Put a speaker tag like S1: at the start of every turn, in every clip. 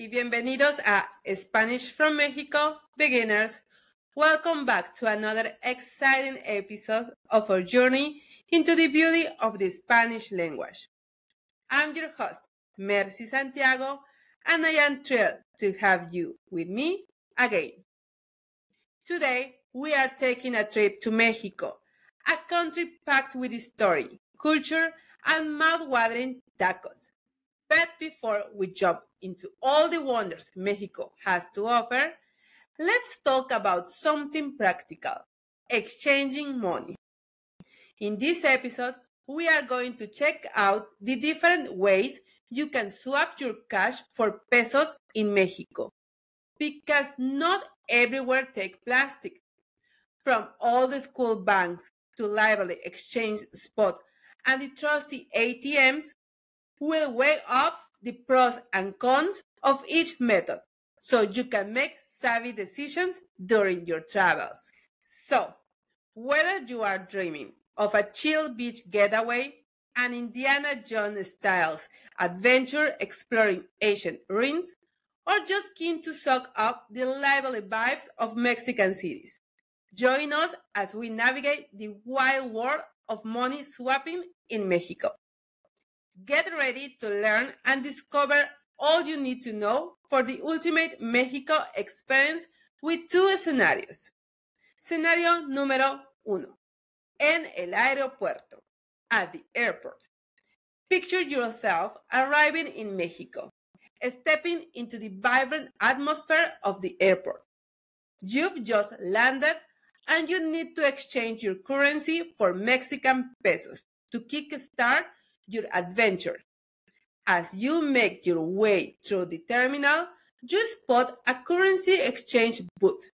S1: y bienvenidos a Spanish from Mexico beginners. Welcome back to another exciting episode of our journey into the beauty of the Spanish language. I'm your host, Mercy Santiago, and I am thrilled to have you with me again. Today, we are taking a trip to Mexico, a country packed with history, culture, and mouth-watering tacos. But before we jump into all the wonders Mexico has to offer, let's talk about something practical exchanging money. In this episode, we are going to check out the different ways you can swap your cash for pesos in Mexico. Because not everywhere take plastic. From all the school banks to lively exchange spot and the trusty ATMs, will weigh up the pros and cons of each method so you can make savvy decisions during your travels. So, whether you are dreaming of a chill beach getaway, an Indiana Jones styles adventure exploring ancient ruins, or just keen to soak up the lively vibes of Mexican cities, join us as we navigate the wild world of money swapping in Mexico. Get ready to learn and discover all you need to know for the ultimate Mexico experience with two scenarios. Scenario número uno. En el aeropuerto. At the airport. Picture yourself arriving in Mexico, stepping into the vibrant atmosphere of the airport. You've just landed and you need to exchange your currency for Mexican pesos to kickstart your adventure. As you make your way through the terminal, you spot a currency exchange booth.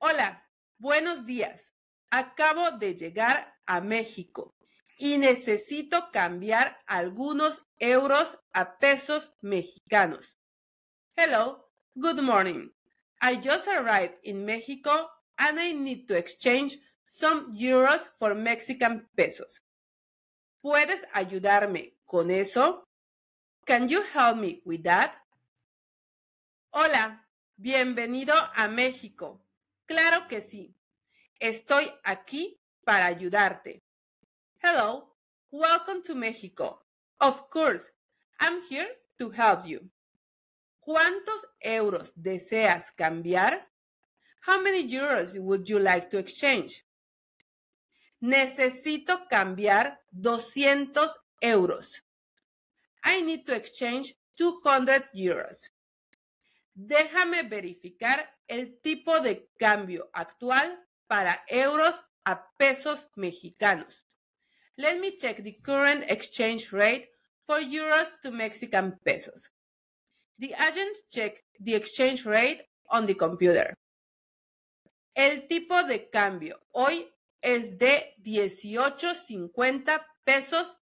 S1: Hola, buenos días. Acabo de llegar a México y necesito cambiar algunos euros a pesos mexicanos. Hello, good morning. I just arrived in Mexico and I need to exchange some euros for Mexican pesos. ¿Puedes ayudarme con eso? Can you help me with that? Hola, bienvenido a México. Claro que sí. Estoy aquí para ayudarte. Hello, welcome to Mexico. Of course, I'm here to help you. ¿Cuántos euros deseas cambiar? How many euros would you like to exchange? Necesito cambiar 200 euros. I need to exchange 200 euros. Déjame verificar el tipo de cambio actual para euros a pesos mexicanos. Let me check the current exchange rate for euros to Mexican pesos. The agent checked the exchange rate on the computer. El tipo de cambio hoy es de 18.50 pesos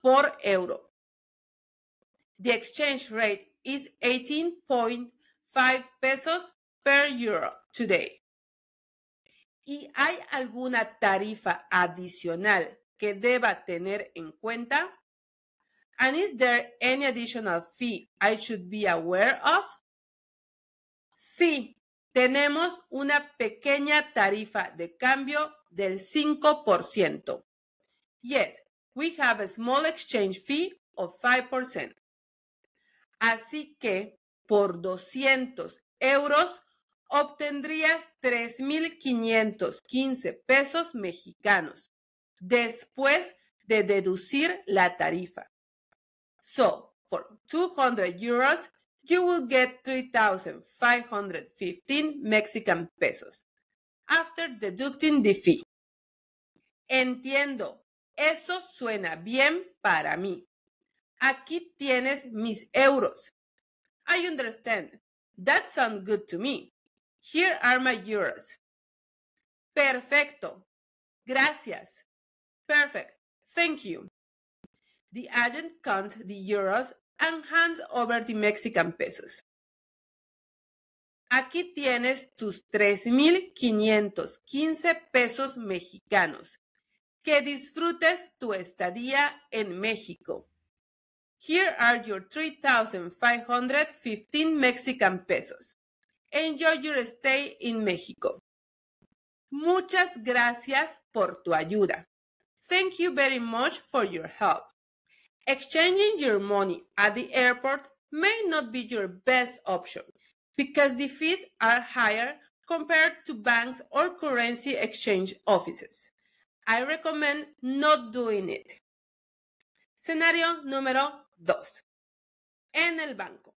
S1: por euro. The exchange rate is 18.5 pesos per euro today. ¿Y hay alguna tarifa adicional que deba tener en cuenta? And is there any additional fee I should be aware of? Sí, tenemos una pequeña tarifa de cambio del 5%. Yes, we have a small exchange fee of 5%. Así que por 200 euros obtendrías 3.515 pesos mexicanos después de deducir la tarifa. So, for 200 euros, you will get 3,515 Mexican pesos after deducting the fee. Entiendo, eso suena bien para mí. Aquí tienes mis euros. I understand. That sounds good to me. Here are my euros. Perfecto. Gracias. Perfect. Thank you. The agent counts the euros and hands over the Mexican pesos. Aquí tienes tus 3.515 pesos mexicanos. Que disfrutes tu estadía en México. Here are your 3,515 Mexican pesos. Enjoy your stay in Mexico. Muchas gracias por tu ayuda. Thank you very much for your help. Exchanging your money at the airport may not be your best option because the fees are higher compared to banks or currency exchange offices. I recommend not doing it. Escenario número 2. En el banco.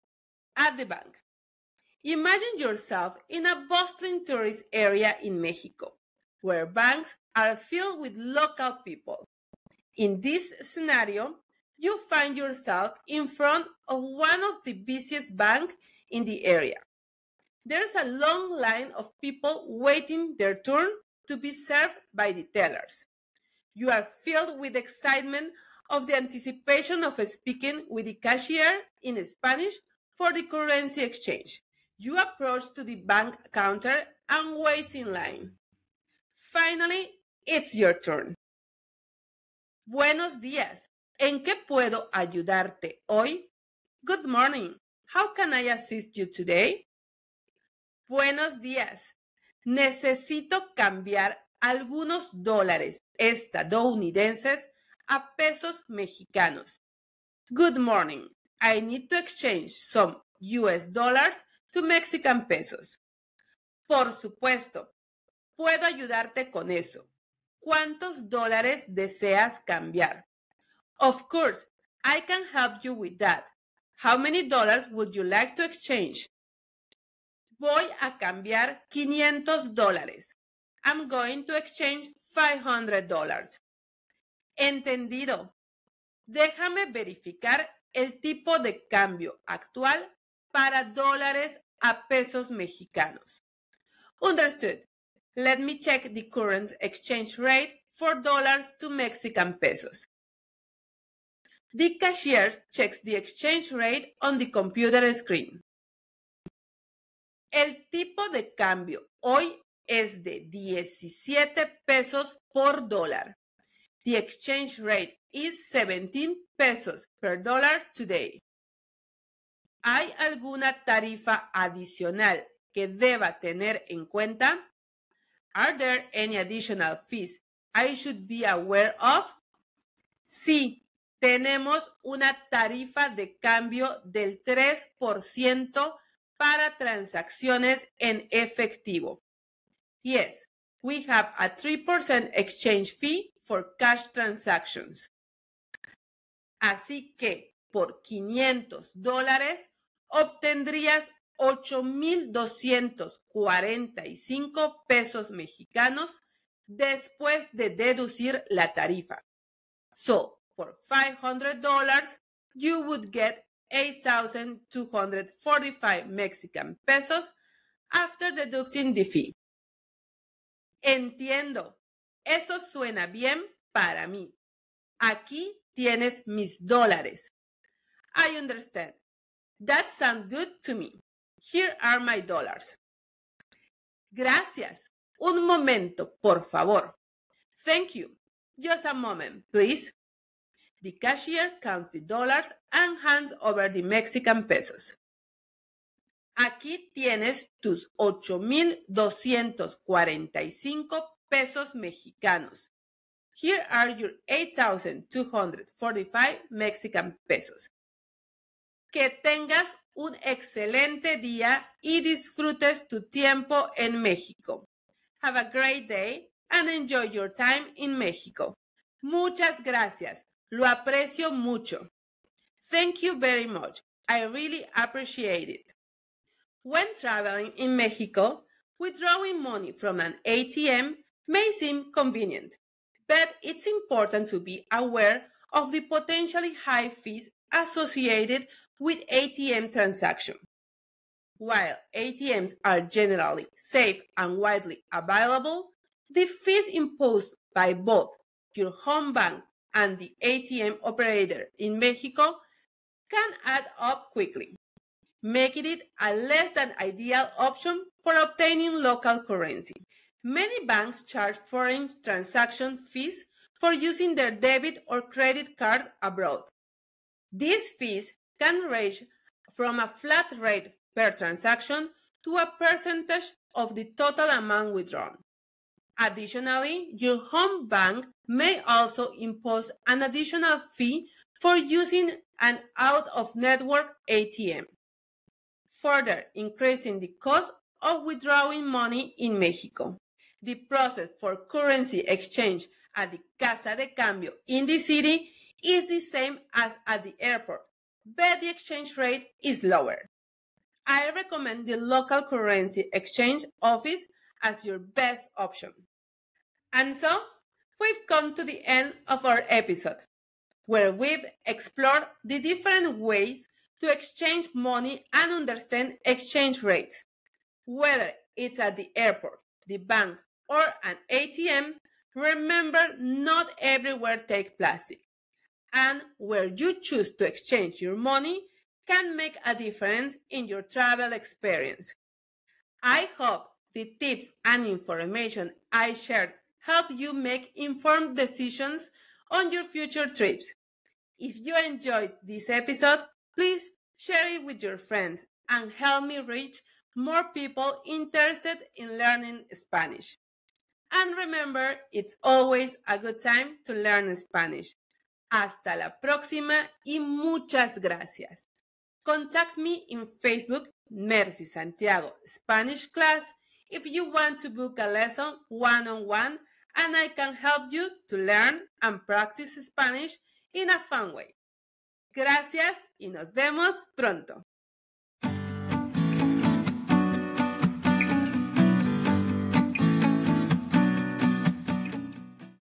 S1: At the bank. Imagine yourself in a bustling tourist area in Mexico, where banks are filled with local people. In this scenario, you find yourself in front of one of the busiest banks in the area. There's a long line of people waiting their turn to be served by the tellers. You are filled with excitement of the anticipation of speaking with the cashier in Spanish for the currency exchange. You approach to the bank counter and wait in line. Finally, it's your turn. Buenos días. ¿En qué puedo ayudarte hoy? Good morning. How can I assist you today? Buenos días. Necesito cambiar algunos dólares estadounidenses a pesos mexicanos. Good morning. I need to exchange some US dollars to Mexican pesos. Por supuesto. Puedo ayudarte con eso. ¿Cuántos dólares deseas cambiar? Of course, I can help you with that. How many dollars would you like to exchange? Voy a cambiar 500 dólares. I'm going to exchange 500 dollars. Entendido. Déjame verificar el tipo de cambio actual para dólares a pesos mexicanos. Understood. Let me check the current exchange rate for dollars to Mexican pesos. The cashier checks the exchange rate on the computer screen. El tipo de cambio hoy es de 17 pesos por dólar. The exchange rate is 17 pesos per dollar today. ¿Hay alguna tarifa adicional que deba tener en cuenta? Are there any additional fees I should be aware of? Sí, tenemos una tarifa de cambio del 3% para transacciones en efectivo. Yes, we have a 3% exchange fee for cash transactions. Así que por 500 dólares obtendrías 8,245 pesos mexicanos después de deducir la tarifa. So, for $500, you would get 8,245 Mexican pesos after deducting the fee. Entiendo. Eso suena bien para mí. Aquí tienes mis dólares. I understand. That sounds good to me. Here are my dollars. Gracias. Un momento, por favor. Thank you. Just a moment, please. The cashier counts the dollars and hands over the Mexican pesos. Aquí tienes tus 8,245 pesos mexicanos. Here are your 8,245 Mexican pesos. Que tengas un excelente día y disfrutes tu tiempo en México. Have a great day and enjoy your time in Mexico. Muchas gracias. Lo aprecio mucho. Thank you very much. I really appreciate it. When traveling in Mexico, withdrawing money from an ATM may seem convenient, but it's important to be aware of the potentially high fees associated with ATM transactions. While ATMs are generally safe and widely available, the fees imposed by both your home bank and the ATM operator in Mexico can add up quickly, making it a less than ideal option for obtaining local currency. Many banks charge foreign transaction fees for using their debit or credit cards abroad. These fees can range from a flat rate per transaction to a percentage of the total amount withdrawn. Additionally, your home bank may also impose an additional fee for using an out of network ATM, further increasing the cost of withdrawing money in Mexico. The process for currency exchange at the Casa de Cambio in the city is the same as at the airport, but the exchange rate is lower. I recommend the local currency exchange office as your best option. And so, we've come to the end of our episode, where we've explored the different ways to exchange money and understand exchange rates. Whether it's at the airport, the bank, or an ATM, remember not everywhere take plastic. And where you choose to exchange your money can make a difference in your travel experience. I hope the tips and information I shared help you make informed decisions on your future trips. If you enjoyed this episode, please share it with your friends and help me reach more people interested in learning Spanish. And remember, it's always a good time to learn Spanish. Hasta la próxima y muchas gracias. Contact me in Facebook, Mercy Santiago Spanish Class, if you want to book a lesson one on one and I can help you to learn and practice Spanish in a fun way. Gracias y nos vemos pronto.